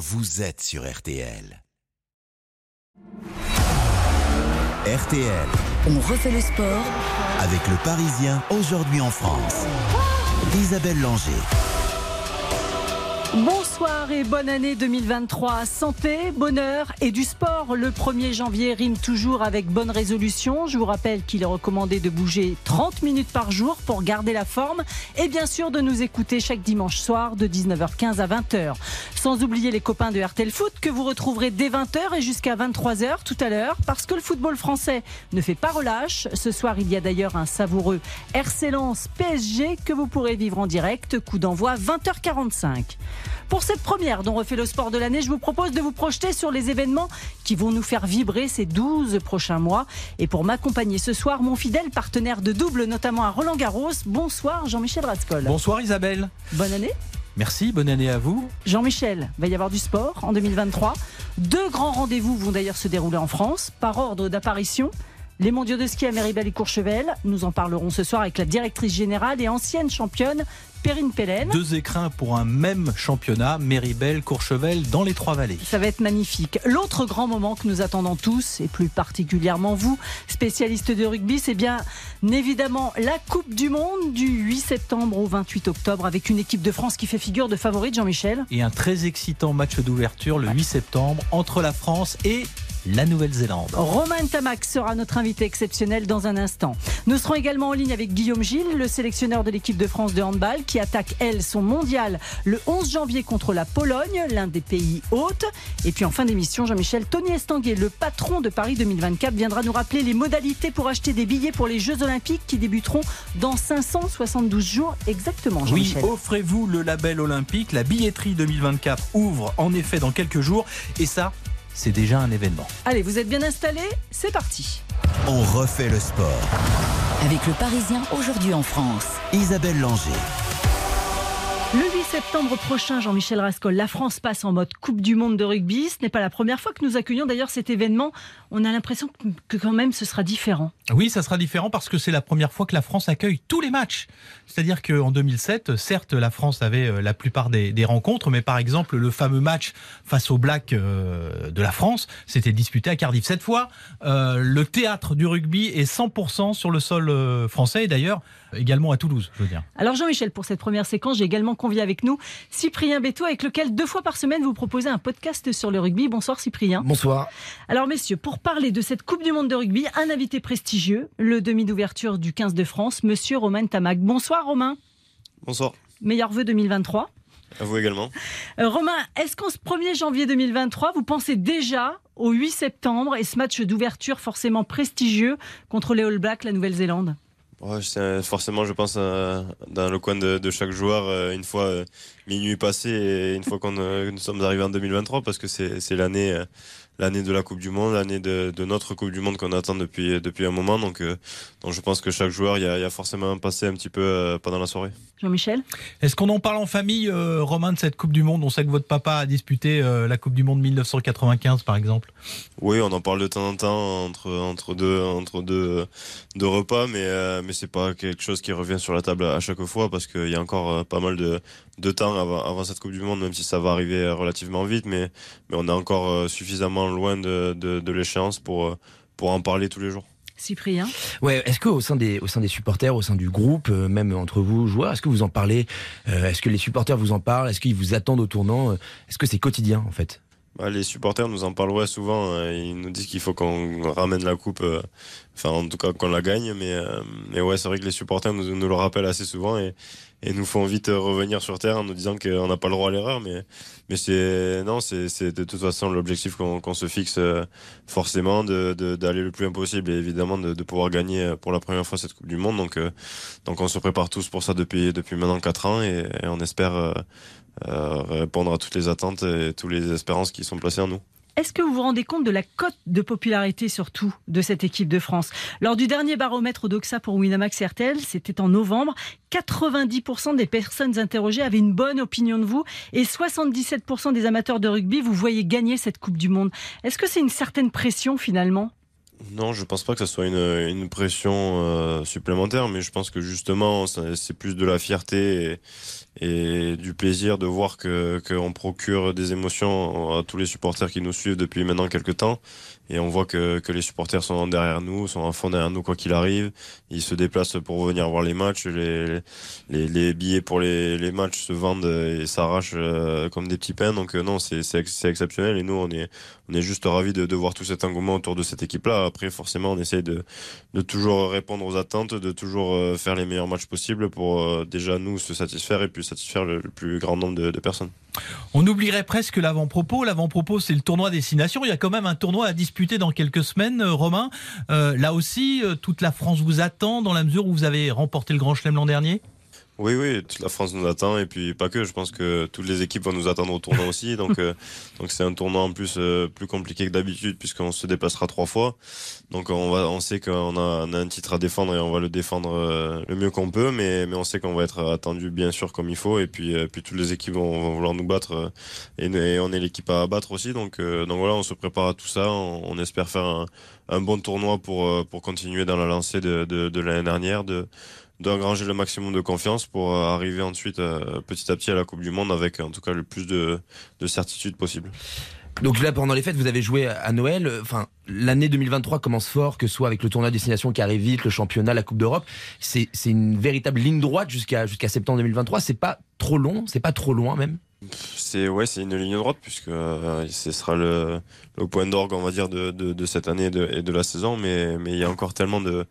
vous êtes sur RTL. RTL. On refait le sport avec le Parisien aujourd'hui en France. Isabelle Langer. Bonsoir et bonne année 2023. Santé, bonheur et du sport. Le 1er janvier rime toujours avec bonne résolution. Je vous rappelle qu'il est recommandé de bouger 30 minutes par jour pour garder la forme et bien sûr de nous écouter chaque dimanche soir de 19h15 à 20h. Sans oublier les copains de RTL Foot que vous retrouverez dès 20h et jusqu'à 23h tout à l'heure parce que le football français ne fait pas relâche. Ce soir, il y a d'ailleurs un savoureux RC PSG que vous pourrez vivre en direct. Coup d'envoi 20h45. Pour cette première dont refait le sport de l'année, je vous propose de vous projeter sur les événements qui vont nous faire vibrer ces 12 prochains mois. Et pour m'accompagner ce soir, mon fidèle partenaire de double, notamment à Roland Garros. Bonsoir Jean-Michel Rascol. Bonsoir Isabelle. Bonne année. Merci, bonne année à vous. Jean-Michel, va y avoir du sport en 2023. Deux grands rendez-vous vont d'ailleurs se dérouler en France, par ordre d'apparition. Les mondiaux de ski à Méribel et Courchevel, nous en parlerons ce soir avec la directrice générale et ancienne championne Perrine Pellen. Deux écrins pour un même championnat, Méribel, Courchevel, dans les Trois-Vallées. Ça va être magnifique. L'autre grand moment que nous attendons tous, et plus particulièrement vous, spécialistes de rugby, c'est bien évidemment la Coupe du Monde du 8 septembre au 28 octobre avec une équipe de France qui fait figure de favorite, Jean-Michel. Et un très excitant match d'ouverture le 8 septembre entre la France et la Nouvelle-Zélande. Romain Tamac sera notre invité exceptionnel dans un instant. Nous serons également en ligne avec Guillaume Gilles, le sélectionneur de l'équipe de France de handball, qui attaque, elle, son mondial le 11 janvier contre la Pologne, l'un des pays hôtes. Et puis en fin d'émission, Jean-Michel, Tony Estanguet, le patron de Paris 2024, viendra nous rappeler les modalités pour acheter des billets pour les Jeux Olympiques qui débuteront dans 572 jours exactement. Oui, offrez-vous le label olympique. La billetterie 2024 ouvre en effet dans quelques jours. Et ça, c'est déjà un événement. Allez, vous êtes bien installés C'est parti. On refait le sport. Avec le Parisien aujourd'hui en France. Isabelle Langer. Le 8 septembre prochain, Jean-Michel Rascol, la France passe en mode Coupe du Monde de rugby. Ce n'est pas la première fois que nous accueillons d'ailleurs cet événement. On a l'impression que quand même ce sera différent. Oui, ça sera différent parce que c'est la première fois que la France accueille tous les matchs. C'est-à-dire qu'en 2007, certes, la France avait euh, la plupart des, rencontres, mais par exemple, le fameux match face aux Blacks euh, de la France, c'était disputé à Cardiff. Cette fois, euh, le théâtre du rugby est 100% sur le sol français et d'ailleurs également à Toulouse, je veux dire. Alors Jean-Michel, pour cette première séquence, j'ai également convié avec nous Cyprien Béto, avec lequel deux fois par semaine vous proposez un podcast sur le rugby. Bonsoir Cyprien. Bonsoir. Alors messieurs, pour parler de cette Coupe du Monde de rugby, un invité prestigieux, le demi d'ouverture du 15 de France, Monsieur Romain Tamac. Bonsoir Romain. Bonsoir. Meilleur vœu 2023. À vous également. Euh, Romain, est-ce qu'en ce 1er janvier 2023, vous pensez déjà au 8 septembre et ce match d'ouverture forcément prestigieux contre les All Blacks, la Nouvelle-Zélande? Forcément, je pense, euh, dans le coin de, chaque joueur, euh, une fois minuit passé et une fois qu'on nous sommes arrivés en 2023, parce que c'est l'année l'année de la Coupe du Monde, l'année de, notre Coupe du Monde qu'on attend depuis, depuis un moment. Donc, donc je pense que chaque joueur, il y a, forcément passé un petit peu pendant la soirée. Jean-Michel? Est-ce qu'on en parle en famille, Romain, de cette Coupe du Monde? On sait que votre papa a disputé la Coupe du Monde 1995, par exemple. Oui, on en parle de temps en temps entre, entre, deux, entre deux, deux repas, mais, mais c'est pas quelque chose qui revient sur la table à chaque fois parce qu'il y a encore euh, pas mal de, de temps avant, avant, cette Coupe du Monde, même si ça va arriver relativement vite, mais, mais on est encore euh, suffisamment loin de, de, l'échéance pour, euh, pour en parler tous les jours. Cyprien Ouais, est-ce qu'au sein des au sein des supporters, au sein du groupe, même entre vous joueurs, est-ce que vous en parlez Est-ce que les supporters vous en parlent Est-ce qu'ils vous attendent au tournant Est-ce que c'est quotidien en fait? Les supporters nous en parlent souvent. Hein. Ils nous disent qu'il faut qu'on ramène la coupe, euh, enfin en tout cas qu'on la gagne. Mais, euh, mais ouais, c'est vrai que les supporters nous, nous, le rappellent assez souvent et, nous font vite revenir sur terre en nous disant qu'on n'a pas le droit à l'erreur. Mais, mais c'est non, c'est de toute façon l'objectif qu'on se fixe euh, forcément d'aller de, le plus impossible et évidemment de, pouvoir gagner pour la première fois cette Coupe du Monde. Donc, donc on se prépare tous pour ça depuis, depuis maintenant 4 ans et, on espère euh, répondre à toutes les attentes et toutes les espérances qui sont placées en nous. Est-ce que vous vous rendez compte de la cote de popularité surtout de cette équipe de France? Lors du dernier baromètre d'Oxa pour Winamax RTL, c'était en novembre, 90% des personnes interrogées avaient une bonne opinion de vous et 77% des amateurs de rugby vous voyez gagner cette Coupe du Monde. Est-ce que c'est une certaine pression finalement? Non, je pense pas que ce soit une, une pression euh, supplémentaire, mais je pense que justement, c'est plus de la fierté et, du plaisir de voir que qu'on procure des émotions à tous les supporters qui nous suivent depuis maintenant quelques temps et on voit que, que les supporters sont derrière nous, sont en fond derrière nous quoi qu'il arrive. Ils se déplacent pour venir voir les matchs. Les, les, billets pour les, les matchs se vendent et s'arrachent euh, comme des petits pains. Donc euh, non, c'est exceptionnel et nous on est on est juste ravis de, de voir tout cet engouement autour de cette équipe-là. Après forcément on essaye de, de toujours répondre aux attentes, de toujours euh, faire les meilleurs matchs possibles pour déjà nous se satisfaire et puis satisfaire le, plus grand nombre de, de personnes. On oublierait presque l'avant-propos. L'avant-propos, c'est le tournoi destination. Il y a quand même un tournoi à disputer dans quelques semaines, euh, Romain. Euh, là aussi, euh, toute la France vous attend dans la mesure où vous avez remporté le Grand Chelem l'an dernier? Oui, oui, toute la France nous attend et puis pas que. Je pense que toutes les équipes vont nous attendre au tournoi aussi. Donc, euh, donc c'est un tournoi en plus euh, plus compliqué que d'habitude puisqu'on se déplacera trois fois. Donc on va, on sait qu'on a, on a un titre à défendre et on va le défendre euh, le mieux qu'on peut, mais mais on sait qu'on va être attendu bien sûr comme il faut et puis puis toutes les équipes vont, vont vouloir nous battre et, et on est l'équipe à battre aussi. Donc donc voilà, on se prépare à tout ça. On, on espère faire un, un, bon tournoi pour pour continuer dans la lancée de, de, de l'année dernière de d'engranger le maximum de confiance pour euh, arriver ensuite euh, petit à petit à la Coupe du Monde avec en tout cas le plus de, de certitude possible. Donc là, pendant les fêtes, vous avez joué à Noël. Enfin, l'année 2023 commence fort, que ce soit avec le tournoi destination qui arrive vite, le championnat, la Coupe d'Europe. C'est une véritable ligne droite jusqu'à jusqu'à septembre 2023. C'est pas trop long, c'est pas trop loin même. C'est ouais, c'est une ligne droite puisque euh, ce sera le, le point d'orgue, on va dire, de, de, de cette année et de, et de, la saison. Mais mais il y a encore tellement de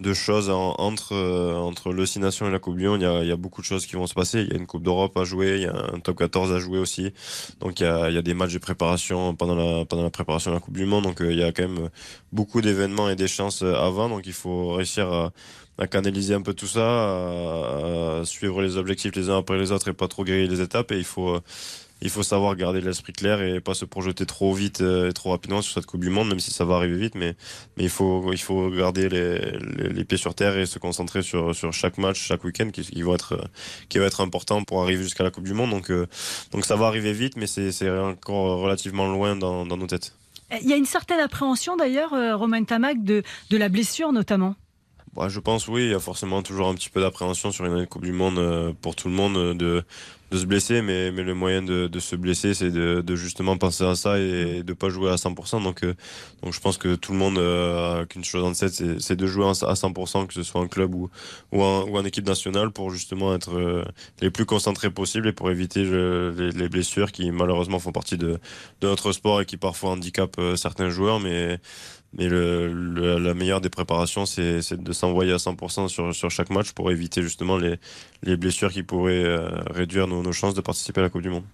de choses entre euh, entre Nations et la Coupe du Monde. Il y, a, il y a beaucoup de choses qui vont se passer. Il y a une Coupe d'Europe à jouer, il y a un Top 14 à jouer aussi. Donc il y a, il y a des matchs de préparation pendant la pendant la préparation de la Coupe du Monde. Donc euh, il y a quand même beaucoup d'événements et des chances avant. Donc il faut réussir à, à canaliser un peu tout ça, à, à, suivre les objectifs les uns après les autres et pas trop griller les étapes. Et il faut il faut savoir garder l'esprit clair et pas se projeter trop vite et trop rapidement sur cette Coupe du Monde, même si ça va arriver vite. Mais, mais il, faut, il faut garder les, les, les pieds sur terre et se concentrer sur, sur chaque match, chaque week-end qui, qui, vont être, qui va être important pour arriver jusqu'à la Coupe du Monde. Donc, euh, donc ça va arriver vite, mais c'est encore relativement loin dans, dans nos têtes. Il y a une certaine appréhension d'ailleurs, euh, Romain Tamac, de, de la blessure notamment. Bah, je pense oui, il y a forcément toujours un petit peu d'appréhension sur une Coupe du Monde euh, pour tout le monde de, de se blesser, mais, mais le moyen de, de se blesser, c'est de, de, justement penser à ça et de pas jouer à 100%. Donc, euh, donc je pense que tout le monde euh, a qu'une chose en tête, c'est de jouer à 100%, que ce soit en club ou, ou, en, ou en équipe nationale, pour justement être euh, les plus concentrés possible et pour éviter le, les, les, blessures qui malheureusement font partie de, de notre sport et qui parfois handicapent certains joueurs. Mais mais la meilleure des préparations, c'est de s'envoyer à 100% sur, chaque match pour éviter justement les, les blessures qui pourraient euh, réduire nos, chances de participer à la Coupe du Monde.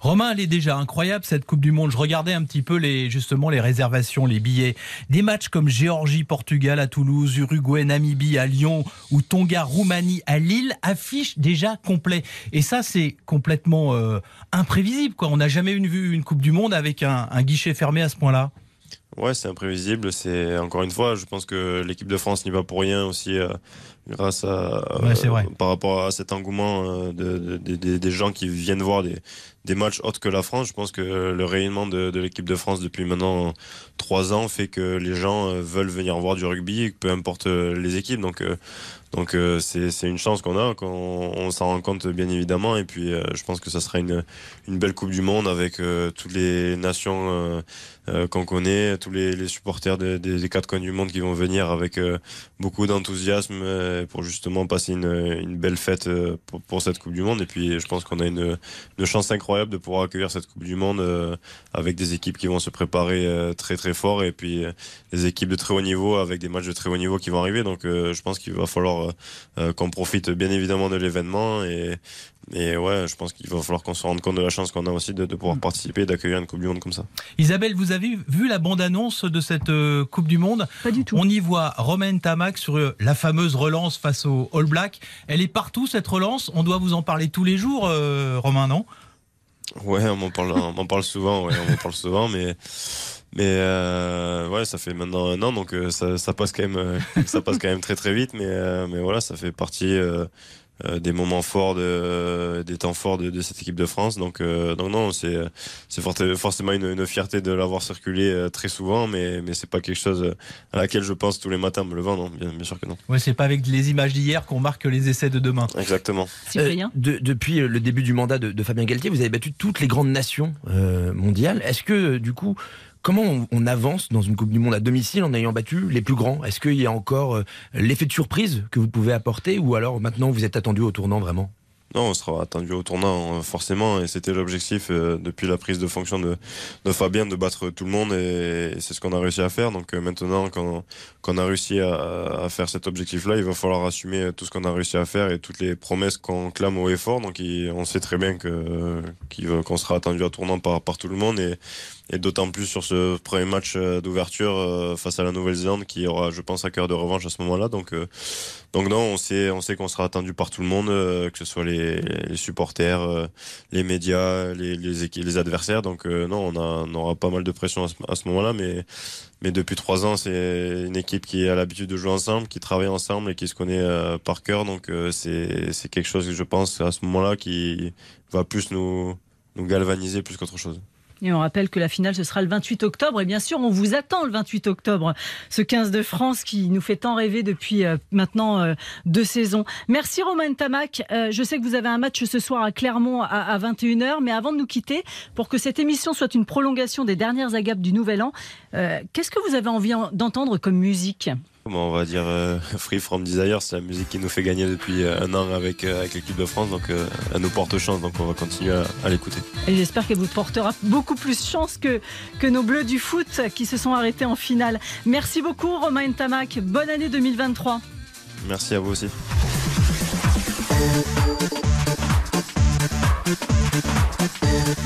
Romain, elle est déjà incroyable cette Coupe du Monde. Je regardais un petit peu justement les réservations, les billets. Des matchs comme Géorgie, Portugal à Toulouse, Uruguay, Namibie à Lyon ou Tonga, Roumanie à Lille affichent déjà complet. Et ça, c'est complètement euh, imprévisible. On n'a jamais vu une Coupe du Monde avec un guichet fermé à ce point-là. Ouais, c'est imprévisible. C'est encore une fois, je pense que l'équipe de France n'y va pour rien aussi, euh, grâce à ouais, euh, par rapport à cet engouement euh, de, de, de, des gens qui viennent voir des, des matchs autres que la France. Je pense que le rayonnement de, l'équipe de France depuis maintenant trois ans fait que les gens veulent venir voir du rugby, peu importe les équipes. Donc donc euh, c'est une chance qu'on a, qu'on on, s'en rend compte bien évidemment. Et puis euh, je pense que ça sera une, une belle Coupe du Monde avec euh, toutes les nations euh, euh, qu'on connaît, tous les, les supporters des de, de quatre coins du monde qui vont venir avec beaucoup d'enthousiasme pour justement passer une, belle fête pour, pour, cette Coupe du Monde. Et puis je pense qu'on a une, une, chance incroyable de pouvoir accueillir cette Coupe du Monde avec des équipes qui vont se préparer très très fort et puis des équipes de très haut niveau avec des matchs de très haut niveau qui vont arriver. Donc je pense qu'il va falloir euh, qu'on profite bien évidemment de l'événement et, et ouais, je pense qu'il va falloir qu'on se rende compte de la chance qu'on a aussi de, de pouvoir mm. participer et d'accueillir une Coupe du Monde comme ça. Isabelle, vous avez vu la bande-annonce de cette euh, Coupe du Monde? Pas du tout. On y voit Romain Tamac sur euh, la fameuse relance face au All Black. Elle est partout cette relance. On doit vous en parler tous les jours, euh, Romain, non? Ouais, on m'en parle, on parle souvent. Ouais, on m'en parle souvent, mais mais euh, ouais, ça fait maintenant un an, donc ça, ça, passe quand même, ça passe quand même très très vite. Mais, euh, mais voilà, ça fait partie euh, des moments forts, de, des temps forts de, de cette équipe de France. Donc, euh, donc non, c'est c'est forcément une, une, fierté de l'avoir circulé euh, très souvent, mais mais c'est pas quelque chose à laquelle je pense tous les matins me levant, non, bien, bien sûr que non. Ouais, c'est pas avec les images d'hier qu'on marque les essais de demain. Exactement. Euh, de, depuis le début du mandat de, de, Fabien Galtier, vous avez battu toutes les grandes nations euh, mondiales. Est-ce que du coup Comment on, avance dans une Coupe du Monde à domicile en ayant battu les plus grands? Est-ce qu'il y a encore euh, l'effet de surprise que vous pouvez apporter ou alors maintenant vous êtes attendu au tournant vraiment? Non, on sera attendu au tournant euh, forcément et c'était l'objectif euh, depuis la prise de fonction de, Fabien de battre tout le monde et, et c'est ce qu'on a réussi à faire. Donc maintenant qu'on a réussi à, faire cet objectif-là, il va falloir assumer tout ce qu'on a réussi à faire et toutes les promesses qu'on clame au effort. Donc il, on sait très bien qu'on sera attendu à tournant par, tout le monde et, et d'autant plus sur ce premier match d'ouverture face à la Nouvelle-Zélande qui aura, je pense, à cœur de revanche à ce moment-là. Donc donc non, on sait, on sait qu'on sera attendu par tout le monde, euh, que ce soit les, les supporters, euh, les médias, les, les, les adversaires. Donc euh, non, on, a, on aura pas mal de pression à ce, ce moment-là, mais mais depuis trois ans, c'est une équipe qui a l'habitude de jouer ensemble, qui travaille ensemble et qui se connaît par cœur. Donc c'est c'est quelque chose que je pense à ce moment-là qui va plus nous nous galvaniser plus qu'autre chose. Et on rappelle que la finale, ce sera le 28 octobre. Et bien sûr, on vous attend le 28 octobre, ce 15 de France qui nous fait tant rêver depuis euh, maintenant euh, deux saisons. Merci Romain Tamac. Euh, je sais que vous avez un match ce soir à Clermont à, 21h. Mais avant de nous quitter, pour que cette émission soit une prolongation des dernières agapes du Nouvel An, qu'est-ce que vous avez envie d'entendre comme musique? On va dire euh, Free From Desire, c'est la musique qui nous fait gagner depuis euh, un an avec, euh, avec l'équipe de France, donc elle nous porte chance, donc on va continuer à, à l'écouter. Et j'espère qu'elle vous portera beaucoup plus chance que, que nos Bleus du foot qui se sont arrêtés en finale. Merci beaucoup Romain Tamac, bonne année 2023. Merci à vous aussi.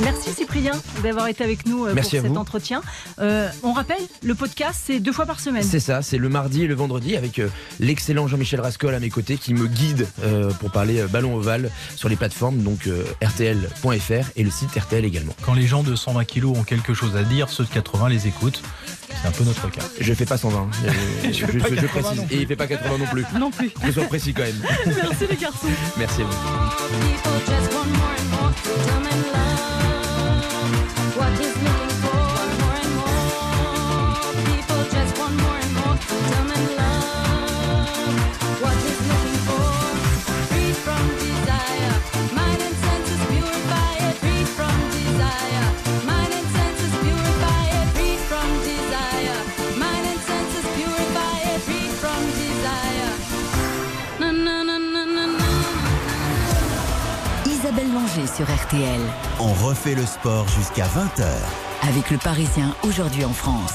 Merci Cyprien d'avoir été avec nous euh, pour cet entretien. Euh, on rappelle, le podcast, c'est deux fois par semaine. C'est ça, c'est le mardi et le vendredi avec euh, l'excellent Jean-Michel Rascol à mes côtés qui me guide euh, pour parler ballon ovale sur les plateformes, donc euh, RTL.fr et le site RTL également. Quand les gens de 120 kilos ont quelque chose à dire, ceux de 80 les écoutent. C'est un peu notre cas. Je fais pas 120. je, je, je, je précise. Et il fait pas 80 non plus. Non plus. Je sois précis quand même. Merci les garçons. Merci à vous. RTL. On refait le sport jusqu'à 20h. Avec le Parisien aujourd'hui en France.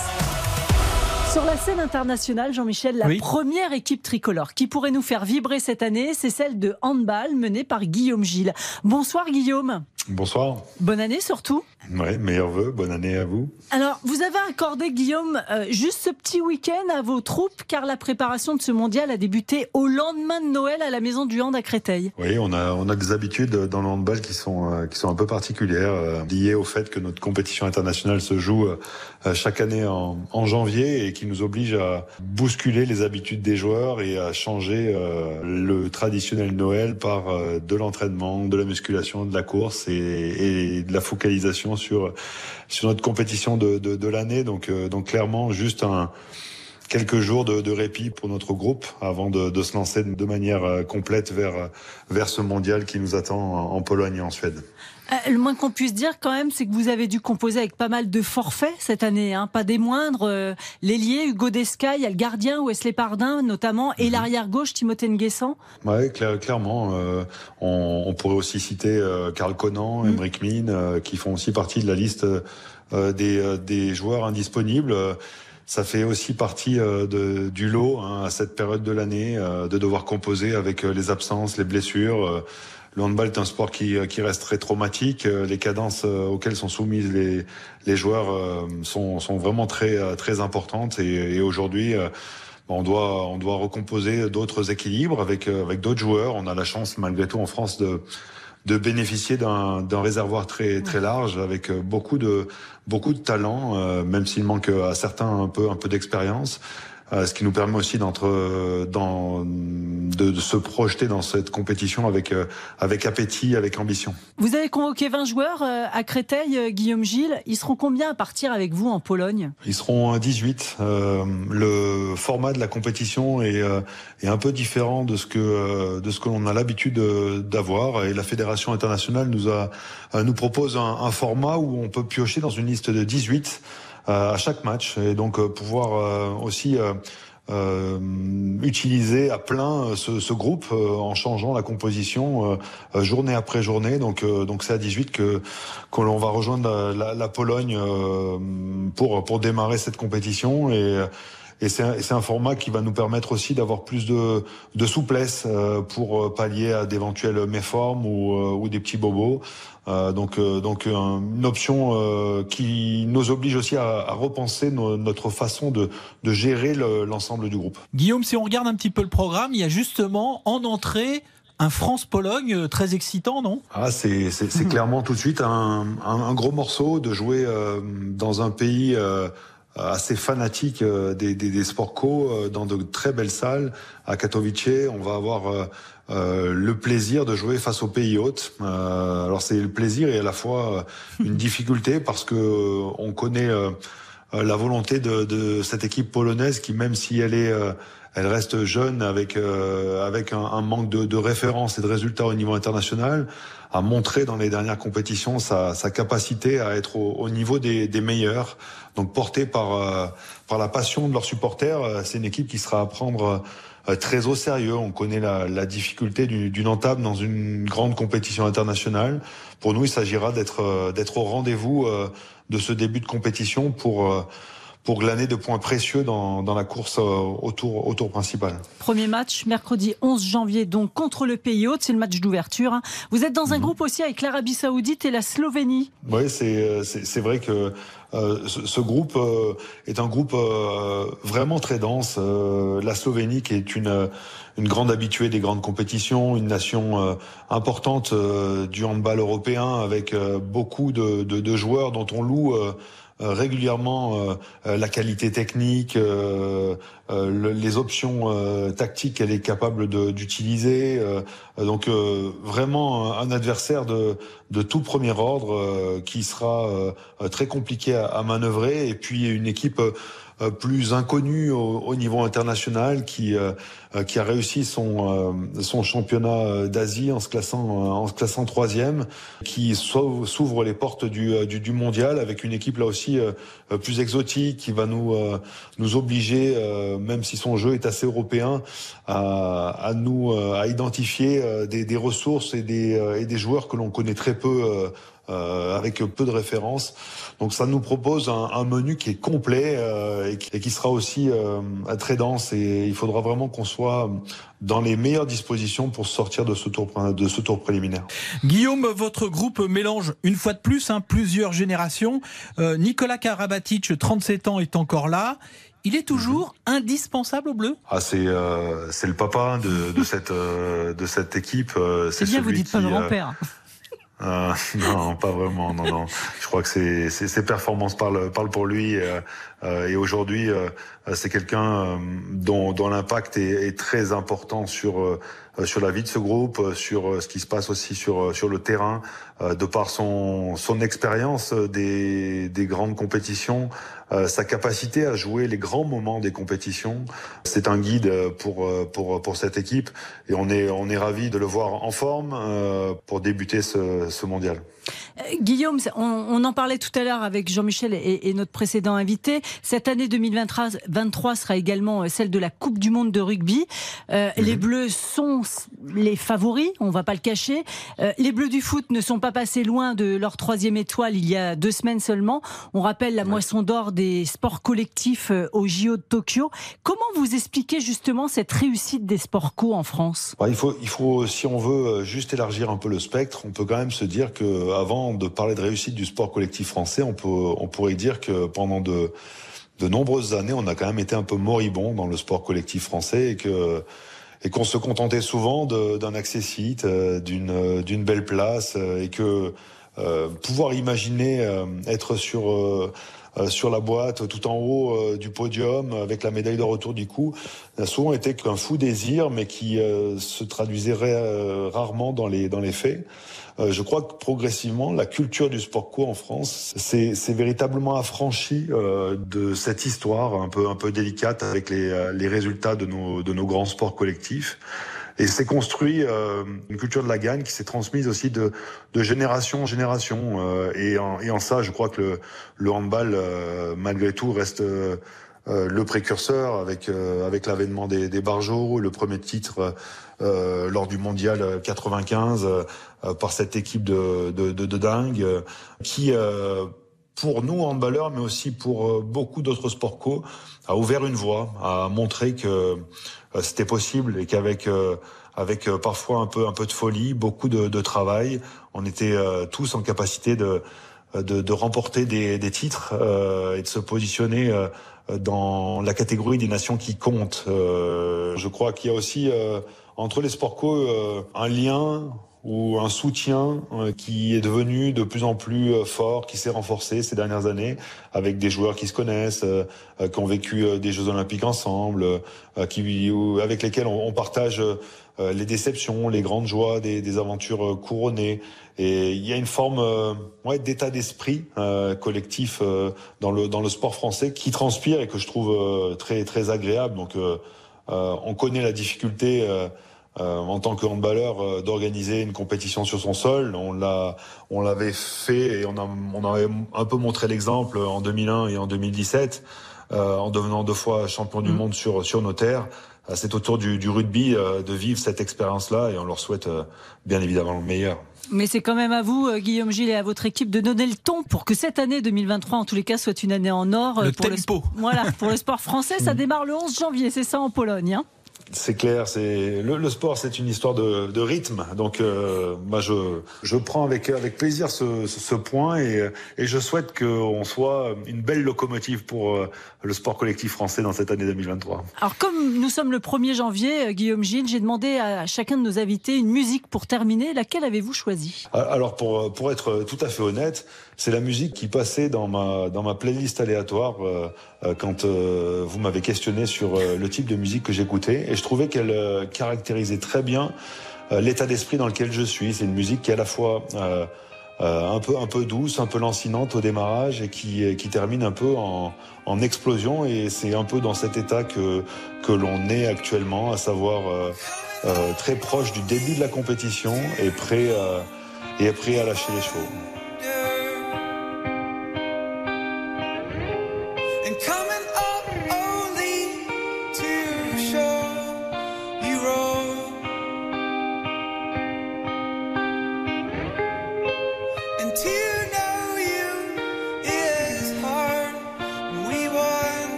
Sur la scène internationale, Jean-Michel, la Oui. première équipe tricolore qui pourrait nous faire vibrer cette année, c'est celle de handball menée par Guillaume Gilles. Bonsoir Guillaume. Bonsoir. Bonne année surtout. Ouais, meilleurs vœux, bonne année à vous. Alors, vous avez accordé, Guillaume, euh, juste ce petit week-end à vos troupes, car la préparation de ce mondial a débuté au lendemain de Noël à la Maison du Hand à Créteil. Oui, on a, on a des habitudes dans le handball qui sont, euh, qui sont un peu particulières, euh, liées au fait que notre compétition internationale se joue chaque année en, en janvier et qui nous oblige à bousculer les habitudes des joueurs et à changer le traditionnel Noël par de l'entraînement, de la musculation, de la course et, et de la focalisation sur, sur notre compétition de, de, de l'année. Donc, euh, donc clairement, juste un quelques jours de, de répit pour notre groupe avant de, de se lancer de manière euh, complète vers, euh, vers ce mondial qui nous attend en Pologne et en Suède. Euh, le moins qu'on puisse dire quand même, c'est que vous avez dû composer avec pas mal de forfaits cette année, hein, pas des moindres. Euh, L'ailier, Hugo Desca, il y a le gardien, Wesley Pardin notamment, et l'arrière gauche, Timothée Nguessan. Clair- clairement. euh, on, on pourrait aussi citer euh, Karl Conan, Mm. Emric Min, euh, qui font aussi partie de la liste euh, des, euh, des joueurs indisponibles. Ça fait aussi partie euh, de, du lot hein, à cette période de l'année euh, de devoir composer avec euh, les absences, les blessures. Le handball est un sport qui, qui reste très traumatique. Les cadences auxquelles sont soumises les, les joueurs sont, sont vraiment très, très importantes. Et, et aujourd'hui, euh, on doit, on doit recomposer d'autres équilibres avec, avec d'autres joueurs. On a la chance, malgré tout, en France, de, de bénéficier d'un d'un réservoir très, très large avec euh, beaucoup de, beaucoup de talent, euh, même s'il manque à certains un peu, un peu d'expérience. Euh, ce qui nous permet aussi d'entre, dans, de, de, se projeter dans cette compétition avec, avec appétit, avec ambition. Vous avez convoqué 20 joueurs à Créteil, Guillaume Gilles. Ils seront combien à partir avec vous en Pologne? Ils seront 18. Euh, le format de la compétition est, est, un peu différent de ce que, de ce que l'on a l'habitude d'avoir et la fédération internationale nous a, nous propose un, un format où on peut piocher dans une liste de 18 euh, à chaque match et donc euh, pouvoir euh, aussi euh, utiliser à plein ce, ce groupe en changeant la composition journée après journée. Donc donc c'est à 18 que que l'on va rejoindre la, la, Pologne pour pour démarrer cette compétition et et c'est un, un, format qui va nous permettre aussi d'avoir plus de, de souplesse pour pallier à d'éventuelles méformes ou, ou des petits bobos. Euh, donc, euh, donc une option euh, qui nous oblige aussi à, à repenser no, notre façon de, de gérer l'ensemble du groupe. Guillaume, si on regarde un petit peu le programme, il y a justement en entrée un France-Pologne très excitant, non? Ah, c'est clairement tout de suite un, un, un, gros morceau de jouer euh, dans un pays euh, assez fanatique euh, des, des, des, sports co, dans de très belles salles. À Katowice, on va avoir euh, le plaisir de jouer face au pays hôte. Euh, alors c'est le plaisir et à la fois euh, une difficulté parce que on connaît la volonté de, de, cette équipe polonaise qui même si elle est elle reste jeune avec avec un, un manque de, de références et de résultats au niveau international, a montré dans les dernières compétitions sa, sa capacité à être au, au niveau des, des, meilleurs. Donc porté par par la passion de leurs supporters, c'est une équipe qui sera à prendre euh, très au sérieux. On connaît la, la difficulté d'une entame dans une grande compétition internationale. Pour nous, il s'agira d'être euh, d'être au rendez-vous euh, de ce début de compétition pour pour glaner de points précieux dans, dans la course au tour, au tour principal. Premier match, mercredi 11 janvier, donc contre le pays hôte, c'est le match d'ouverture. Hein. Vous êtes dans un mmh. groupe aussi avec l'Arabie Saoudite et la Slovénie. Oui, c'est vrai que euh, ce, ce, groupe euh, est un groupe euh, vraiment très dense. la Slovénie, qui est une, une grande habituée des grandes compétitions, une nation importante du handball européen, avec beaucoup de, de, de, joueurs dont on loue euh, régulièrement euh, euh, la qualité technique, les options tactiques qu'elle est capable d'utiliser. donc vraiment un adversaire de, de tout premier ordre qui sera très compliqué à, à manœuvrer et puis une équipe euh, plus inconnu au, niveau international, qui euh, euh, qui a réussi son son championnat d'Asie en se classant en se classant troisième, qui s'ouvre les portes du, du, du mondial avec une équipe là aussi plus exotique qui va nous nous obliger, même si son jeu est assez européen, à, à nous à identifier des, des ressources et des et des joueurs que l'on connaît très peu euh, avec peu de références. Donc ça nous propose un, un menu qui est complet euh, et, qui, et, qui, sera aussi euh, très dense et il faudra vraiment qu'on soit dans les meilleures dispositions pour sortir de ce tour, de ce tour préliminaire. Guillaume, votre groupe mélange une fois de plus hein, plusieurs générations. Euh, Nicolas Karabatic, 37 ans, est encore là. Il est toujours indispensable au bleu? Ah, c'est euh, c'est le papa de, de cette euh, de cette équipe. c'est bien, vous dites pas grand-père. Euh, non, pas vraiment. Non, non. Je crois que ses, ses, performances parlent, parlent pour lui. Euh, euh et aujourd'hui, euh, c'est quelqu'un euh, dont, dont l'impact est, est, très important sur sur la vie de ce groupe, sur ce qui se passe aussi sur sur le terrain, de par son son expérience des des grandes compétitions, sa capacité à jouer les grands moments des compétitions. C'est un guide pour pour pour cette équipe et on est on est ravi de le voir en forme pour débuter ce, ce mondial. Euh, Guillaume, on, en parlait tout à l'heure avec Jean-Michel et, notre précédent invité. Cette année 2023 sera également euh, celle de la Coupe du Monde de rugby. Euh, mhm. Les Bleus sont les favoris, on va pas le cacher. les Bleus du foot ne sont pas passés loin de leur troisième étoile il y a deux semaines seulement. On rappelle la moisson d'or des sports collectifs au JO de Tokyo. Comment vous expliquez justement cette réussite des sports co en France? Bah, il, faut, il faut, si on veut juste élargir un peu le spectre, on peut quand même se dire que avant de parler de réussite du sport collectif français, on, peut, on pourrait dire que pendant de, de nombreuses années, on a quand même été un peu moribond dans le sport collectif français et que et qu'on se contentait souvent d'un accès site, euh, d'une d'une belle place euh, et que pouvoir imaginer être sur sur la boîte, tout en haut du podium, avec la médaille de retour du cou, n'a souvent été qu'un fou désir, mais qui se traduisait rarement dans les dans les faits. Euh, je crois que progressivement, la culture du sport co en France s'est véritablement affranchie euh, de cette histoire un peu, un peu délicate avec les, euh, les résultats de nos, de nos grands sports collectifs. Et s'est construit une culture de la gagne qui s'est transmise aussi de, de génération en génération. et, en, et, en, ça, je crois que le, le handball, malgré tout, reste le précurseur avec, avec l'avènement des, des barjots, le premier titre euh, lors du mondial 95 euh, euh, par cette équipe de, de, de, de dingue qui pour nous handballeurs, mais aussi pour beaucoup d'autres sports co, a ouvert une voie, a montré que c'était possible et qu'avec avec parfois un peu un peu de folie, beaucoup de, de travail, on était tous en capacité de de, de remporter des, des titres et de se positionner dans la catégorie des nations qui comptent. je crois qu'il y a aussi entre les sports co euh, un lien ou un soutien euh, qui est devenu de plus en plus euh, fort, qui s'est renforcé ces dernières années, avec des joueurs qui se connaissent, qui ont vécu des Jeux Olympiques ensemble, qui, avec lesquels on, partage les déceptions, les grandes joies des, des, aventures couronnées. Et il y a une forme ouais, d'état d'esprit collectif dans le dans le sport français qui transpire et que je trouve très très agréable. Donc on connaît la difficulté euh, en tant que handballeur euh, d'organiser une compétition sur son sol. On l'a, on l'avait fait et on, a, on avait un peu montré l'exemple en 2001 et en 2017 euh, en devenant deux fois champion du mm. monde sur sur nos terres. C'est autour du, du rugby de vivre cette expérience-là et on leur souhaite bien évidemment le meilleur. Mais c'est quand même à vous, Guillaume Gilles, et à votre équipe de donner le ton pour que cette année 2023, en tous les cas, soit une année en or. Le pour tempo. Le, voilà, pour le sport français, ça démarre le 11 janvier, c'est ça en Pologne. Hein? C'est clair, c'est le, le, sport, c'est une histoire de, de rythme. Donc, euh, moi, je, je prends avec avec plaisir ce, ce, point et, et je souhaite qu'on soit une belle locomotive pour euh, le sport collectif français dans cette année 2023. Alors, comme nous sommes le 1er janvier, euh, Guillaume Gilles, j'ai demandé à chacun de nos invités une musique pour terminer. Laquelle avez-vous choisi? Ah, Alors, pour pour être tout à fait honnête, c'est la musique qui passait dans ma dans ma playlist aléatoire euh, quand vous m'avez questionné sur le type de musique que j'écoutais et je trouvais qu'elle euh, caractérisait très bien euh, l'état d'esprit dans lequel je suis. C'est une musique qui est à la fois euh, un peu un peu douce, un peu lancinante au démarrage et qui qui termine un peu en, en explosion et c'est un peu dans cet état que que l'on est actuellement, à savoir très proche du début de la compétition et prêt et prêt à lâcher les chevaux.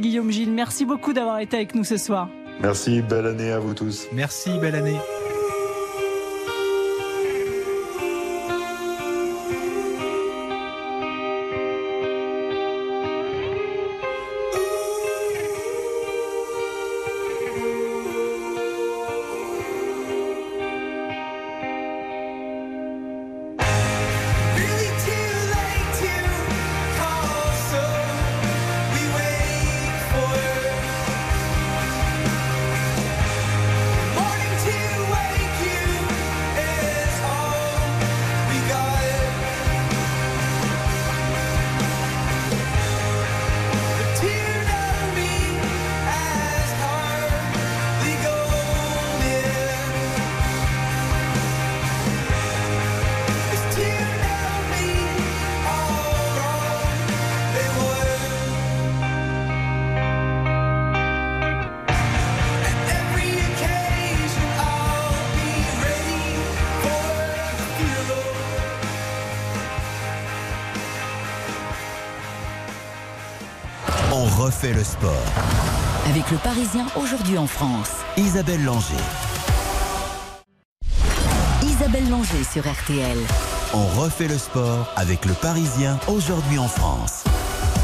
Guillaume Gilles. Merci beaucoup d'avoir été avec nous ce soir. Merci, belle année à vous tous. Merci, belle année. Refait le sport. Avec le Parisien aujourd'hui en France. Isabelle Langer. Isabelle Langer sur RTL. On refait le sport avec le Parisien aujourd'hui en France.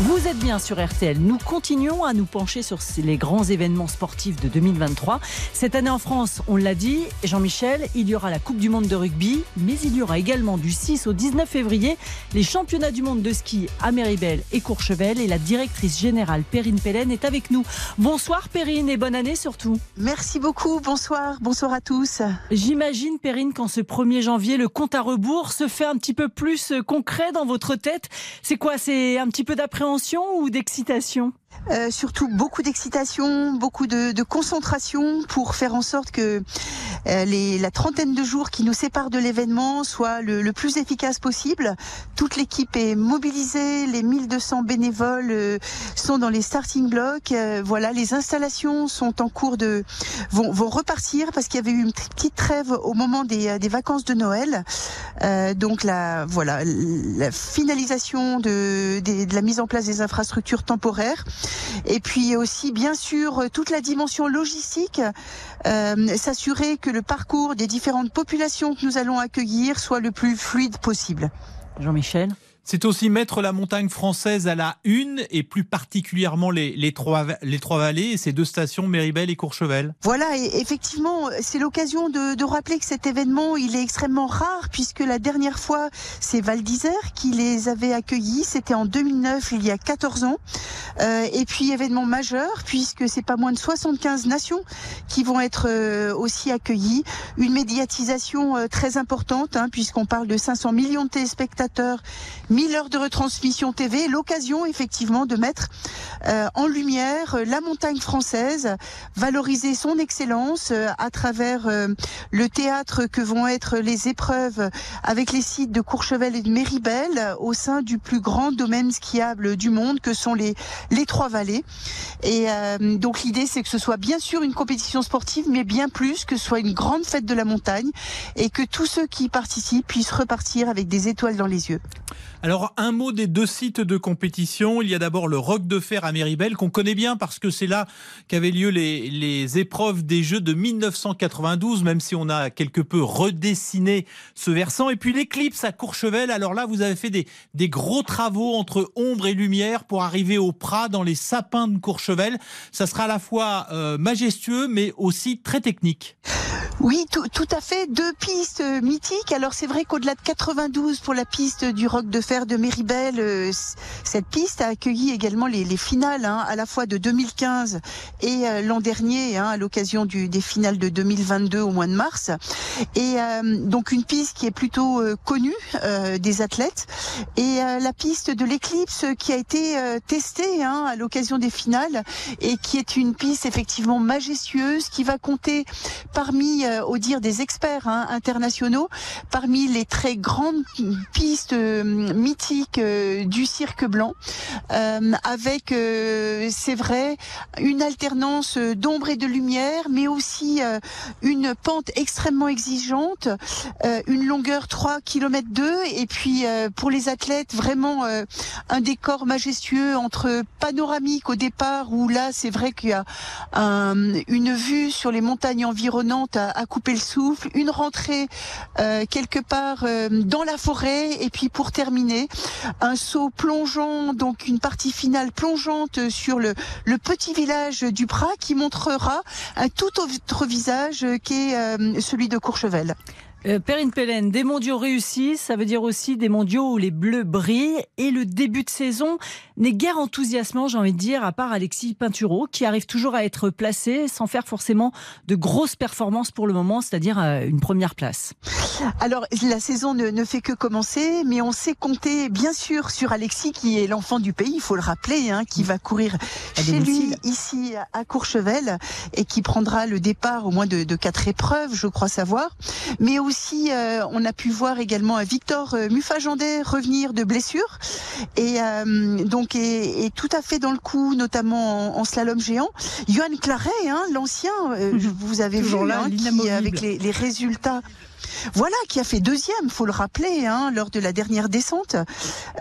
Vous êtes bien sur RTL. Nous continuons à nous pencher sur les grands événements sportifs de 2023. Cette année en France, on l'a dit, Jean-Michel, il y aura la Coupe du Monde de rugby, mais il y aura également du 6 au 19 février les championnats du monde de ski à Méribel et Courchevel. Et la directrice générale Perrine Pellen est avec nous. Bonsoir Perrine et bonne année surtout. Merci beaucoup. Bonsoir. Bonsoir à tous. J'imagine Perrine qu'en ce 1er janvier, le compte à rebours se fait un petit peu plus concret dans votre tête. C'est quoi? C'est un petit peu d'appréhension ou d'excitation? Euh, surtout beaucoup d'excitation, beaucoup de, de, concentration pour faire en sorte que euh, les, la trentaine de jours qui nous séparent de l'événement soit le, le, plus efficace possible. Toute l'équipe est mobilisée, les 1200 bénévoles euh, sont dans les starting blocks. Euh, voilà, les installations sont en cours de vont, vont repartir parce qu'il y avait eu une petite trêve au moment des, des vacances de Noël. donc la voilà la finalisation de, de la mise en place des infrastructures temporaires. Et puis aussi, bien sûr, toute la dimension logistique, euh, s'assurer que le parcours des différentes populations que nous allons accueillir soit le plus fluide possible. Jean-Michel c'est aussi mettre la montagne française à la une et plus particulièrement les, trois, les trois vallées et ces deux stations, Méribel et Courchevel. Voilà, et effectivement, c'est l'occasion de, de, rappeler que cet événement, il est extrêmement rare puisque la dernière fois, c'est Val d'Isère qui les avait accueillis. C'était en 2009, il y a 14 ans. Euh, et puis, événement majeur puisque c'est pas moins de 75 nations qui vont être euh, aussi accueillies. Une médiatisation euh, très importante hein, puisqu'on parle de 500 millions de téléspectateurs 1000 heures de retransmission TV, l'occasion effectivement de mettre euh, en lumière euh, la montagne française, valoriser son excellence euh, à travers euh, le théâtre que vont être les épreuves avec les sites de Courchevel et de Méribel au sein du plus grand domaine skiable du monde que sont les, les Trois Vallées. Et euh, donc l'idée c'est que ce soit bien sûr une compétition sportive, mais bien plus que ce soit une grande fête de la montagne et que tous ceux qui y participent puissent repartir avec des étoiles dans les yeux. Alors, un mot des deux sites de compétition. Il y a d'abord le Roc de Fer à Méribel, qu'on connaît bien parce que c'est là qu'avaient lieu les, les, épreuves des Jeux de 1992, même si on a quelque peu redessiné ce versant. Et puis l'Éclipse à Courchevel. Alors là, vous avez fait des, des gros travaux entre ombre et lumière pour arriver au Prat dans les sapins de Courchevel. Ça sera à la fois euh, majestueux, mais aussi très technique. Oui, tout, tout, à fait. Deux pistes mythiques. Alors c'est vrai qu'au-delà de 92 pour la piste du Roc de Fer de Méribel, euh, cette piste a accueilli également les, les finales, hein, à la fois de 2015 et euh, l'an dernier, hein, à l'occasion des finales de 2022 au mois de mars. Et euh, donc une piste qui est plutôt connue des athlètes. Et la piste de l'éclipse qui a été testée hein, à l'occasion des finales et qui est une piste effectivement majestueuse qui va compter parmi au dire des experts hein, internationaux, parmi les très grandes pistes euh, mythiques euh, du cirque blanc, avec, c'est vrai, une alternance d'ombre et de lumière, mais aussi une pente extrêmement exigeante, une longueur 3 km 2 et puis pour les athlètes vraiment un décor majestueux entre panoramique au départ où là c'est vrai qu'il y a un, une vue sur les montagnes environnantes à, couper le souffle, une rentrée euh, quelque part euh, dans la forêt et puis pour terminer un saut plongeant, donc une partie finale plongeante sur le, le petit village du Prat qui montrera un tout autre visage qui est euh, celui de Courchevel. Euh, Perrine Pellen, des mondiaux réussis, ça veut dire aussi des mondiaux où les bleus brillent. Et le début de saison n'est guère enthousiasmant, j'ai envie de dire, à part Alexis Pinturo, qui arrive toujours à être placé sans faire forcément de grosses performances pour le moment, c'est-à-dire euh, une première place. Alors, la saison ne, ne, fait que commencer, mais on sait compter, bien sûr, sur Alexis, qui est l'enfant du pays, il faut le rappeler, hein, qui va courir chez lui, ici, à Courchevel, et qui prendra le départ au moins de, de quatre épreuves, je crois savoir. Mais aussi aussi, euh, on a pu voir également un Victor euh, Muffagendet revenir de blessure. Et euh, donc est, est, tout à fait dans le coup, notamment en, en slalom géant. Johan Claret, hein, l'ancien, euh, vous avez Toujours vu, là, hein, qui, avec les, les résultats voilà, qui a fait deuxième, faut le rappeler, hein, lors de la dernière descente,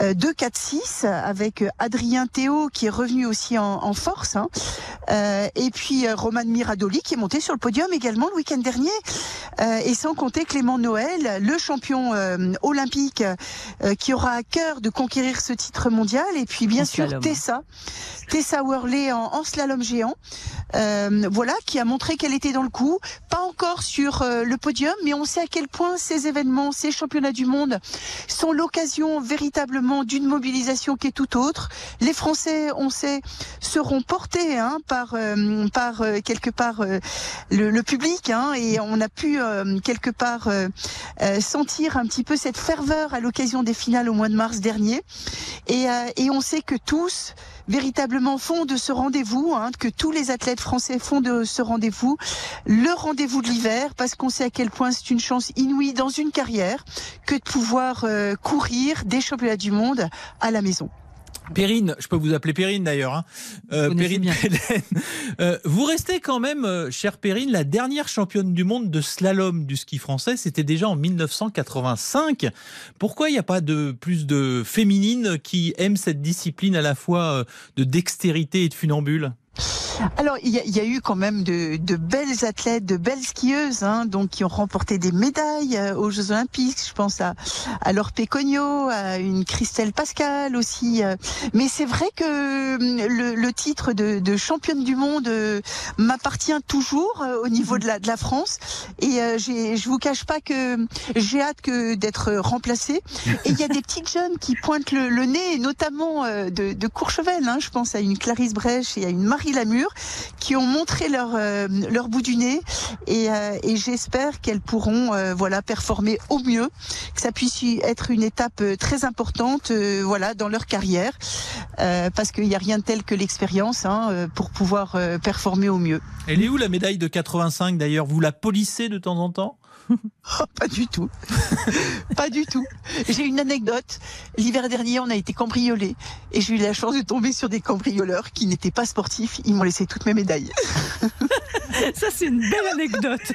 euh, 2-4-6 avec Adrien Théo qui est revenu aussi en, force, hein. euh, et puis euh, Roman Miradoli qui est monté sur le podium également le week-end dernier, euh, et sans compter Clément Noël, le champion olympique qui aura à cœur de conquérir ce titre mondial, et puis bien sûr Tessa, Tessa Worley en, en slalom géant, voilà, qui a montré qu'elle était dans le coup, pas encore sur le podium, mais on sait à quel point ces événements, ces championnats du monde sont l'occasion véritablement d'une mobilisation qui est tout autre. Les Français, on sait, seront portés hein, par, euh, par euh, quelque part euh, le, public hein, et on a pu quelque part sentir un petit peu cette ferveur à l'occasion des finales au mois de mars dernier. Et on sait que tous véritablement font de ce rendez-vous, hein, que tous les athlètes français font de ce rendez-vous le rendez-vous de l'hiver, parce qu'on sait à quel point c'est une chance inouïe dans une carrière que de pouvoir euh, courir des championnats du monde à la maison. Perrine, je peux vous appeler Perrine d'ailleurs. Hein. Euh, Perrine euh, vous restez quand même, euh, chère Perrine, la dernière championne du monde de slalom du ski français. C'était déjà en 1985. Pourquoi il n'y a pas de plus de féminines qui aiment cette discipline à la fois de dextérité et de funambule? Alors, il y, a, eu quand même de, belles athlètes, de belles skieuses, hein, donc qui ont remporté des médailles euh, aux Jeux Olympiques. Je pense à, à Laure Pécogno, à une Christelle Pascal aussi. Euh. Mais c'est vrai que hum, le, titre de, championne du monde euh, m'appartient toujours au niveau de la, de la France. Et je vous cache pas que j'ai hâte que d'être remplacée. Et il y a des petites jeunes qui pointent le, nez, notamment de, de Courchevel. Hein. Je pense à une Clarisse Brèche et à une Marie Lamure qui ont montré leur euh, leur bout du nez. Et, euh, j'espère qu'elles pourront euh, voilà performer au mieux, que ça puisse être une étape très importante voilà dans leur carrière. Parce qu'il n'y a rien de tel que l'expérience hein, pour pouvoir performer au mieux. Elle est où la médaille de 85 d'ailleurs? Vous la polissez de temps en temps? Oh, pas du tout. pas du tout. J'ai une anecdote. L'hiver dernier, on a été cambriolés et j'ai eu la chance de tomber sur des cambrioleurs qui n'étaient pas sportifs. Ils m'ont laissé toutes mes médailles. Ça, c'est une belle anecdote.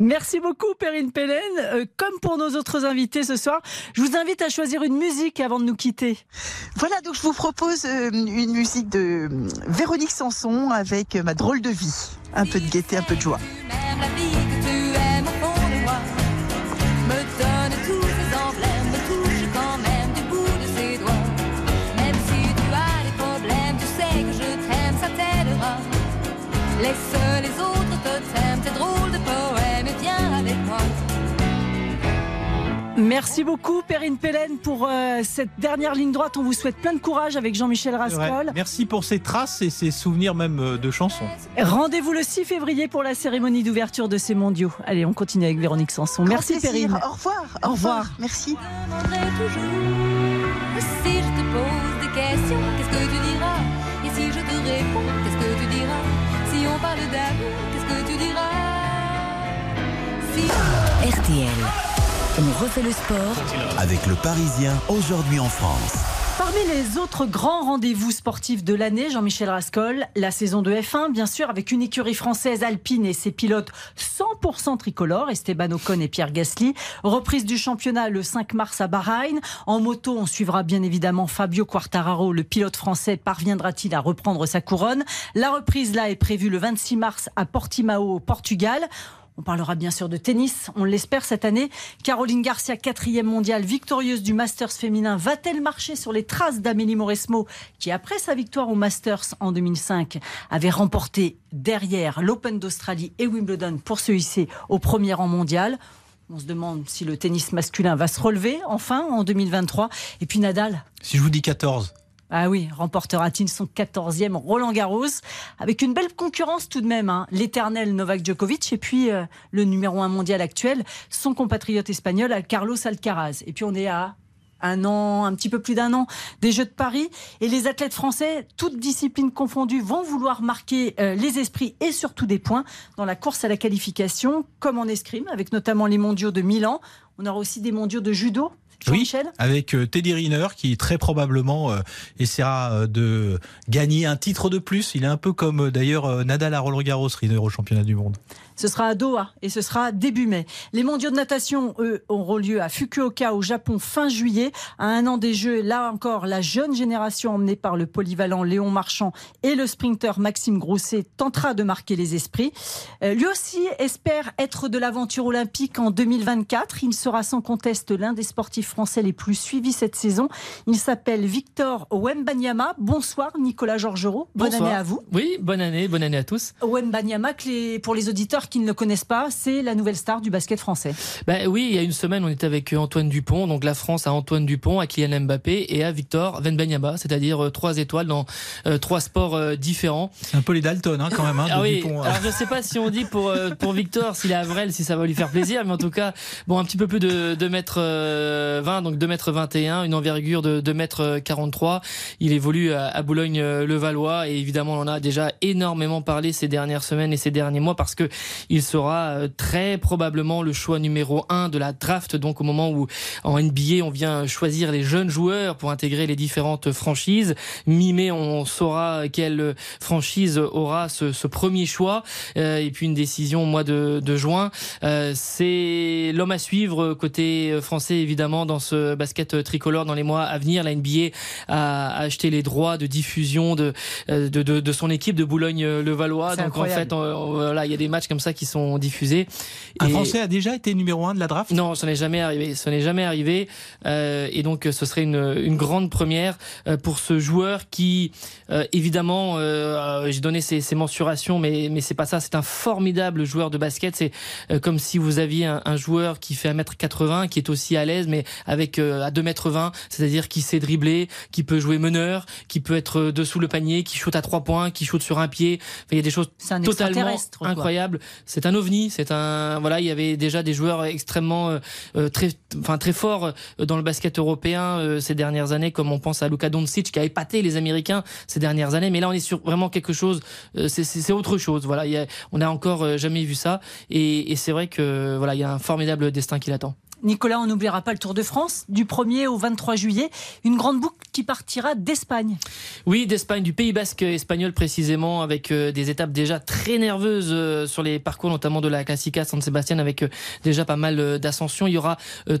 Merci beaucoup, Perrine Pellen. Euh, comme pour nos autres invités ce soir, je vous invite à choisir une musique avant de nous quitter. Voilà, donc je vous propose euh, une musique de euh, Véronique Sanson avec ma drôle de vie. Un peu de gaieté, un peu de joie. Les autres te drôle de poème, et viens avec moi. Merci beaucoup Perrine Pellen pour euh, cette dernière ligne droite. On vous souhaite plein de courage avec Jean-Michel Rascol. Merci pour ces traces et ces souvenirs même euh, de chansons. Rendez-vous le 6 février pour la cérémonie d'ouverture de ces mondiaux. Allez, on continue avec Véronique Sanson. Merci Perrine. Au revoir. Au, revoir. Merci. Si je te pose des questions, qu'est-ce que tu diras? Et si je te réponds, qu'est-ce que tu diras RTL, on refait le sport avec le Parisien aujourd'hui en France. Parmi les autres grands rendez-vous sportifs de l'année, Jean-Michel Rascol, la saison de F1, bien sûr, avec une écurie française alpine et ses pilotes 100% tricolores, Esteban Ocon et Pierre Gasly. Reprise du championnat le 5 mars à Bahreïn. En moto, on suivra bien évidemment Fabio Quartararo, le pilote français. Parviendra-t-il à reprendre sa couronne? La reprise là est prévue le 26 mars à Portimao, au Portugal. On parlera bien sûr de tennis, on l'espère cette année. Caroline Garcia, quatrième mondiale, victorieuse du Masters féminin, va-t-elle marcher sur les traces d'Amélie Mauresmo, qui après sa victoire au Masters en 2005 avait remporté derrière l'Open d'Australie et Wimbledon pour se hisser au premier rang mondial? On se demande si le tennis masculin va se relever enfin en 2023. Et puis Nadal. Si je vous dis 14. Ah oui, remportera-t-il son 14e Roland Garros avec une belle concurrence tout de même, hein. l'éternel Novak Djokovic et puis euh, le numéro 1 mondial actuel, son compatriote espagnol Carlos Alcaraz. Et puis on est à un an, un petit peu plus d'un an des Jeux de Paris et les athlètes français, toutes disciplines confondues, vont vouloir marquer euh, les esprits et surtout des points dans la course à la qualification, comme en escrime, avec notamment les mondiaux de Milan. On aura aussi des mondiaux de judo Oui, avec Teddy Riner qui très probablement essaiera de gagner un titre de plus. Il est un peu comme d'ailleurs Nadal à Roland Garros, Riner au championnat du monde. Ce sera à Doha et ce sera début mai. Les mondiaux de natation, eux, auront lieu à Fukuoka au Japon fin juillet. À un an des Jeux, là encore, la jeune génération emmenée par le polyvalent Léon Marchand et le sprinter Maxime Grousset tentera de marquer les esprits. Euh, lui aussi espère être de l'aventure olympique en 2024. Il sera sans conteste l'un des sportifs français les plus suivis cette saison. Il s'appelle Victor Wembanyama. Bonsoir Nicolas Georgerot. Bonne année à vous. Oui, bonne année, bonne année à tous. Wembanyama, pour les auditeurs qui ne le connaissent pas, c'est la nouvelle star du basket français. Ben oui, il y a une semaine, on était avec Antoine Dupont. Donc la France a Antoine Dupont, à Kylian Mbappé et à Victor Venbanyama, c'est-à-dire euh, trois étoiles dans euh, trois sports euh, différents. C'est un peu les Dalton hein, quand même. Hein, ah oui. Dupont, Alors je sais pas si on dit pour pour Victor s'il est Avril, si ça va lui faire plaisir, mais en tout cas, bon, un petit peu plus de 2 mètres 20, donc 2 mètres 21, une envergure de 2 mètres 43. Il évolue à, à Boulogne-le-Valois et évidemment on en a déjà énormément parlé ces dernières semaines et ces derniers mois parce que il sera euh, très probablement le choix numéro un de la draft, donc au moment où en NBA on vient choisir les jeunes joueurs pour intégrer les différentes franchises. Mi-mai, on saura quelle franchise aura ce, ce premier choix euh, et puis une décision au mois de, de juin. Euh, c'est l'homme à suivre côté français évidemment dans ce basket tricolore dans les mois à venir. La NBA a acheté les droits de diffusion de de, de, de son équipe de Boulogne-le-Valois. Donc en fait, voilà, il y a des matchs comme ça qui sont diffusés. Un Français a déjà été numéro un de la draft? Non, ce n'est jamais arrivé. Ce n'est jamais arrivé. Euh, et donc, ce serait une, une grande première euh, pour ce joueur qui, euh, évidemment, euh, j'ai donné ses, ses, mensurations, mais mais c'est pas ça. C'est un formidable joueur de basket. C'est euh, comme si vous aviez un, un, joueur qui fait 1m80, qui est aussi à l'aise, mais avec à 2m20, c'est-à-dire qui sait dribbler, qui peut jouer meneur, qui peut être dessous le panier, qui shoot à trois points, qui shoot sur un pied. Enfin, il y a des choses totalement incroyables c'est un ovni. C'est un voilà, il y avait déjà des joueurs extrêmement euh, euh, très, enfin très forts euh, dans le basket européen ces dernières années, comme on pense à Luka Doncic qui a épaté les Américains ces dernières années. Mais là, on est sur vraiment quelque chose. c'est autre chose. Voilà, il on n'a encore jamais vu ça. Et, et c'est vrai que voilà, il y a un formidable destin qui l'attend. Nicolas, on n'oubliera pas le Tour de France du 1er au 23 juillet, une grande boucle qui partira d'Espagne. Oui, d'Espagne, du Pays Basque espagnol précisément, avec euh, des étapes déjà très nerveuses euh, sur les parcours, notamment de la Classica San Sebastian, avec euh, déjà pas mal d'ascensions. Il y aura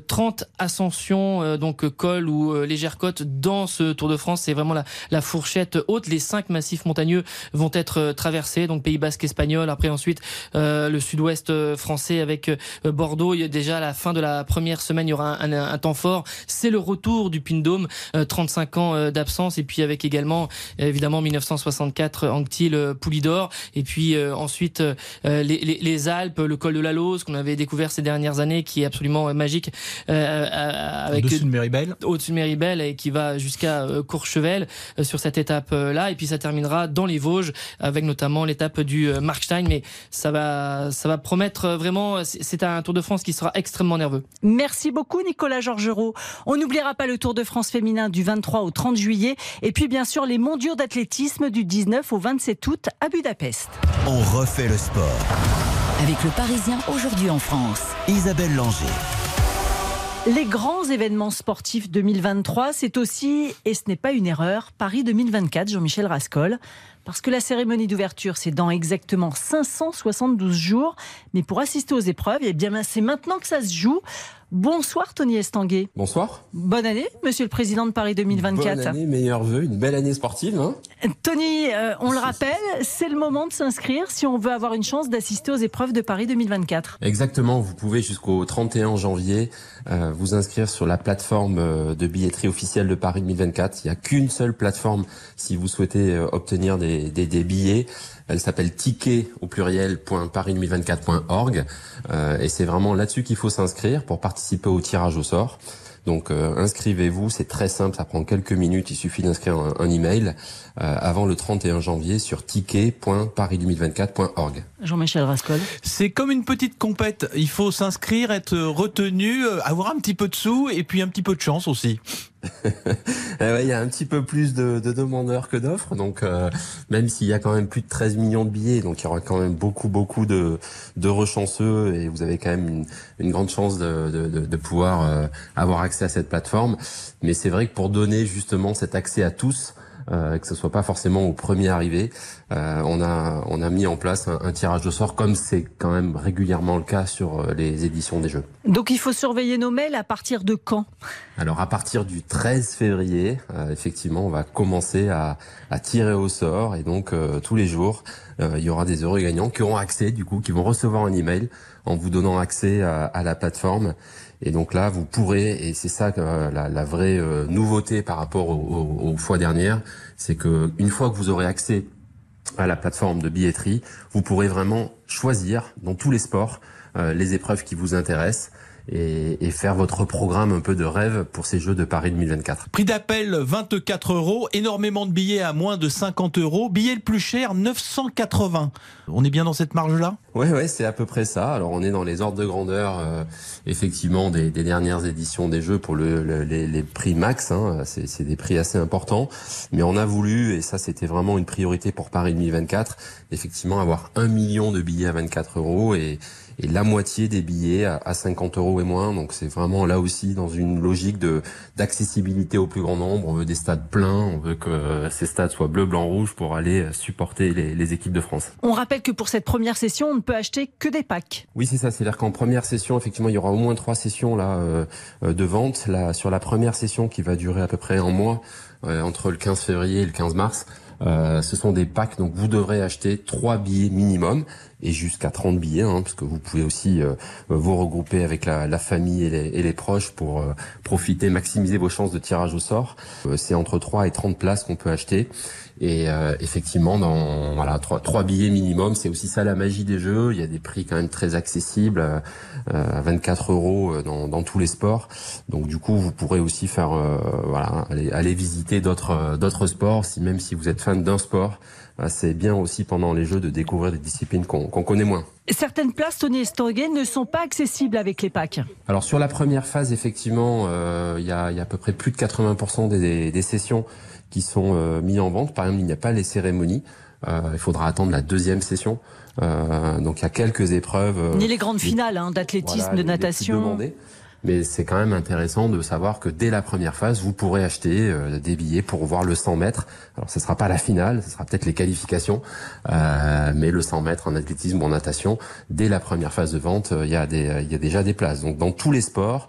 30 ascensions, donc col ou légère côte dans ce Tour de France. C'est vraiment la, la, fourchette haute. Les cinq massifs montagneux vont être traversés, donc Pays Basque espagnol. Après ensuite le Sud-Ouest français avec Bordeaux. Il y a déjà la fin de la première semaine, il y aura un, temps fort. C'est le retour du Pindôme, 35 euh, ans euh, d'absence, et puis avec également évidemment 1964 Anctil euh, Poulidor, et puis ensuite les, Alpes, le col de la Lose qu'on avait découvert ces dernières années, qui est absolument magique, avec au-dessus de Méribel, au-dessus de Méribel et qui va jusqu'à Courchevel sur cette étape-là, et puis ça terminera dans les Vosges avec notamment l'étape du Markstein, mais ça va ça va promettre vraiment, c'est un Tour de France qui sera extrêmement nerveux. Merci beaucoup Nicolas Georgerot. On n'oubliera pas le Tour de France féminin du 23 au 30 juillet et puis bien sûr les mondiaux d'athlétisme du 19 au 27 août à Budapest. On refait le sport. Avec le Parisien aujourd'hui en France. Isabelle Langer. Les grands événements sportifs 2023, c'est aussi, et ce n'est pas une erreur, Paris 2024, Jean-Michel Rascol. Parce que la cérémonie d'ouverture, c'est dans exactement 572 jours. Mais pour assister aux épreuves, eh bien, c'est maintenant que ça se joue. Bonsoir Tony Estanguet. Bonsoir. Bonne année, Monsieur le Président de Paris 2024. Bonne année, meilleurs vœux, une belle année sportive. Hein Tony, euh, on le rappelle, c'est le moment de s'inscrire si on veut avoir une chance d'assister aux épreuves de Paris 2024. Exactement, vous pouvez jusqu'au 31 janvier euh, vous inscrire sur la plateforme euh, de billetterie officielle de Paris 2024. Il n'y a qu'une seule plateforme si vous souhaitez obtenir des, des, des billets. Elle s'appelle ticket au pluriel paris2024.org euh, et c'est vraiment là-dessus qu'il faut s'inscrire pour participer au tirage au sort. Donc euh, inscrivez-vous, c'est très simple, ça prend quelques minutes, il suffit d'inscrire un, email euh, avant le 31 janvier sur ticket.paris2024.org. Jean-Michel Rascol. C'est comme une petite compète, il faut s'inscrire, être retenu, avoir un petit peu de sous et puis un petit peu de chance aussi. Eh il y a un petit peu plus de, demandeurs que d'offres, donc euh, même s'il y a quand même plus de 13 millions de billets, donc il y aura quand même beaucoup beaucoup de, de rechanceux et vous avez quand même une, grande chance de, pouvoir euh, avoir accès à cette plateforme. Mais c'est vrai que pour donner justement cet accès à tous, euh, que ce soit pas forcément au premier arrivé. Euh, on a on a mis en place un, tirage au sort comme c'est quand même régulièrement le cas sur euh, les éditions des jeux. Donc il faut surveiller nos mails à partir de quand? Alors à partir du 13 février, effectivement, on va commencer à, à tirer au sort et donc tous les jours, il y aura des heureux gagnants qui auront accès du coup, qui vont recevoir un email en vous donnant accès à, à la plateforme et donc là, vous pourrez, et c'est ça euh, la, vraie euh, nouveauté par rapport aux, fois dernières, c'est que une fois que vous aurez accès à la plateforme de billetterie, vous pourrez vraiment choisir dans tous les sports euh, les épreuves qui vous intéressent et, et, faire votre programme un peu de rêve pour ces Jeux de Paris 2024. Prix d'appel 24 euros, énormément de billets à moins de 50 euros, billet le plus cher 980. On est bien dans cette marge-là? Ouais, ouais, c'est à peu près ça. Alors on est dans les ordres de grandeur, euh, effectivement, des, des, dernières éditions des Jeux pour le, les, les, prix max. Hein, c'est des prix assez importants, mais on a voulu, et ça c'était vraiment une priorité pour Paris 2024, effectivement avoir un million de billets à 24 euros et et la moitié des billets à, 50 euros et moins. Donc c'est vraiment là aussi dans une logique de d'accessibilité au plus grand nombre. On veut des stades pleins, on veut que ces stades soient bleu, blanc, rouge pour aller supporter les, les équipes de France. On rappelle que pour cette première session, on ne peut acheter que des packs. Oui, c'est ça. C'est-à-dire qu'en première session, effectivement, il y aura au moins trois sessions là euh, de vente. Là, sur la première session qui va durer à peu près un mois, euh, entre le 15 février et le 15 mars. Euh, ce sont des packs, donc vous devrez acheter trois billets minimum et jusqu'à 30 billets, hein, parce que vous pouvez aussi euh, vous regrouper avec la, la famille et les, et les, proches pour euh, profiter, maximiser vos chances de tirage au sort. C'est entre 3 et 30 places qu'on peut acheter. Et effectivement, dans voilà trois, trois billets minimum, c'est aussi ça la magie des jeux. Il y a des prix quand même très accessibles, à 24 euros dans, dans, tous les sports. Donc du coup, vous pourrez aussi faire voilà aller, aller visiter d'autres d'autres sports, si même si vous êtes fan d'un sport bah, c'est bien aussi pendant les Jeux de découvrir des disciplines qu'on connaît moins. Certaines places, Tony Estanguet, ne sont pas accessibles avec les packs. Alors sur la première phase, effectivement, euh, il y, a, y, a, à peu près plus de 80% des, des, sessions qui sont euh, mises en vente. Par exemple, il n'y a pas les cérémonies. Euh, il faudra attendre la deuxième session. Euh, donc il y a quelques épreuves. Ni les grandes finales hein, d'athlétisme, de natation mais c'est quand même intéressant de savoir que dès la première phase, vous pourrez acheter euh, des billets pour voir le 100 mètres. Alors, ce sera pas la finale, ce sera peut-être les qualifications, euh, mais le 100 mètres en athlétisme ou en natation, dès la première phase de vente, euh, il y a des, il y a déjà des places. Donc, dans tous les sports,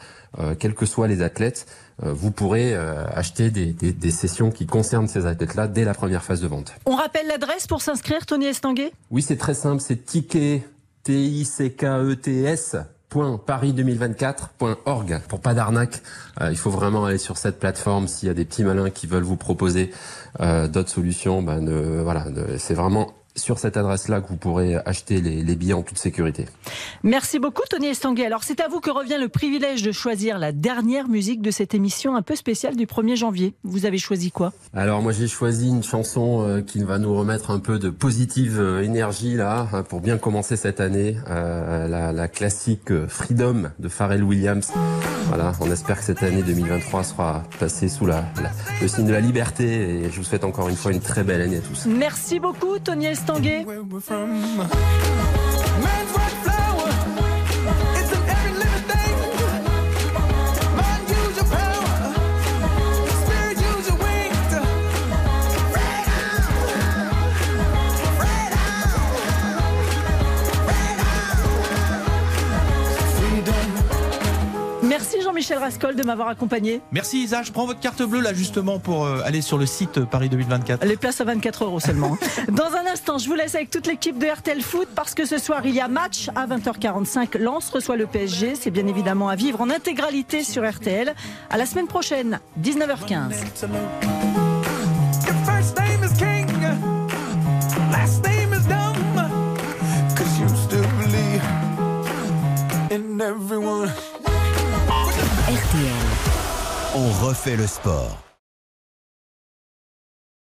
quels que soient les athlètes, vous pourrez acheter des, des, des, sessions qui concernent ces athlètes-là dès la première phase de vente. On rappelle l'adresse pour s'inscrire, Tony Estanguet? Oui, c'est très simple, c'est ticket, T-I-C-K-E-T-S paris2024.org pour pas d'arnaque. Euh, il faut vraiment aller sur cette plateforme s'il y a des petits malins qui veulent vous proposer euh, d'autres solutions. Ben, voilà, c'est vraiment sur cette adresse-là que vous pourrez acheter les, billets en toute sécurité. Merci beaucoup Tony Estanguet. Alors c'est à vous que revient le privilège de choisir la dernière musique de cette émission un peu spéciale du 1er janvier. Vous avez choisi quoi? Alors moi j'ai choisi une chanson euh, qui va nous remettre un peu de positive euh, énergie là hein, pour bien commencer cette année. Euh, la, classique Freedom de Pharrell Williams. Voilà, on espère que cette année 2023 sera passée sous la, le signe de la liberté et je vous souhaite encore une fois une très belle année à tous. Merci beaucoup Tony Estanguet. Tanguay. Merci Jean-Michel Rascol de m'avoir accompagné. Merci Isa, je prends votre carte bleue là justement pour euh, aller sur le site Paris 2024. Les places à 24 euros seulement. Hein. Dans un instant, je vous laisse avec toute l'équipe de RTL Foot parce que ce soir il y a match à 20h45. Lens reçoit le PSG. C'est bien évidemment à vivre en intégralité sur RTL. À la semaine prochaine, 19h15. On refait le sport.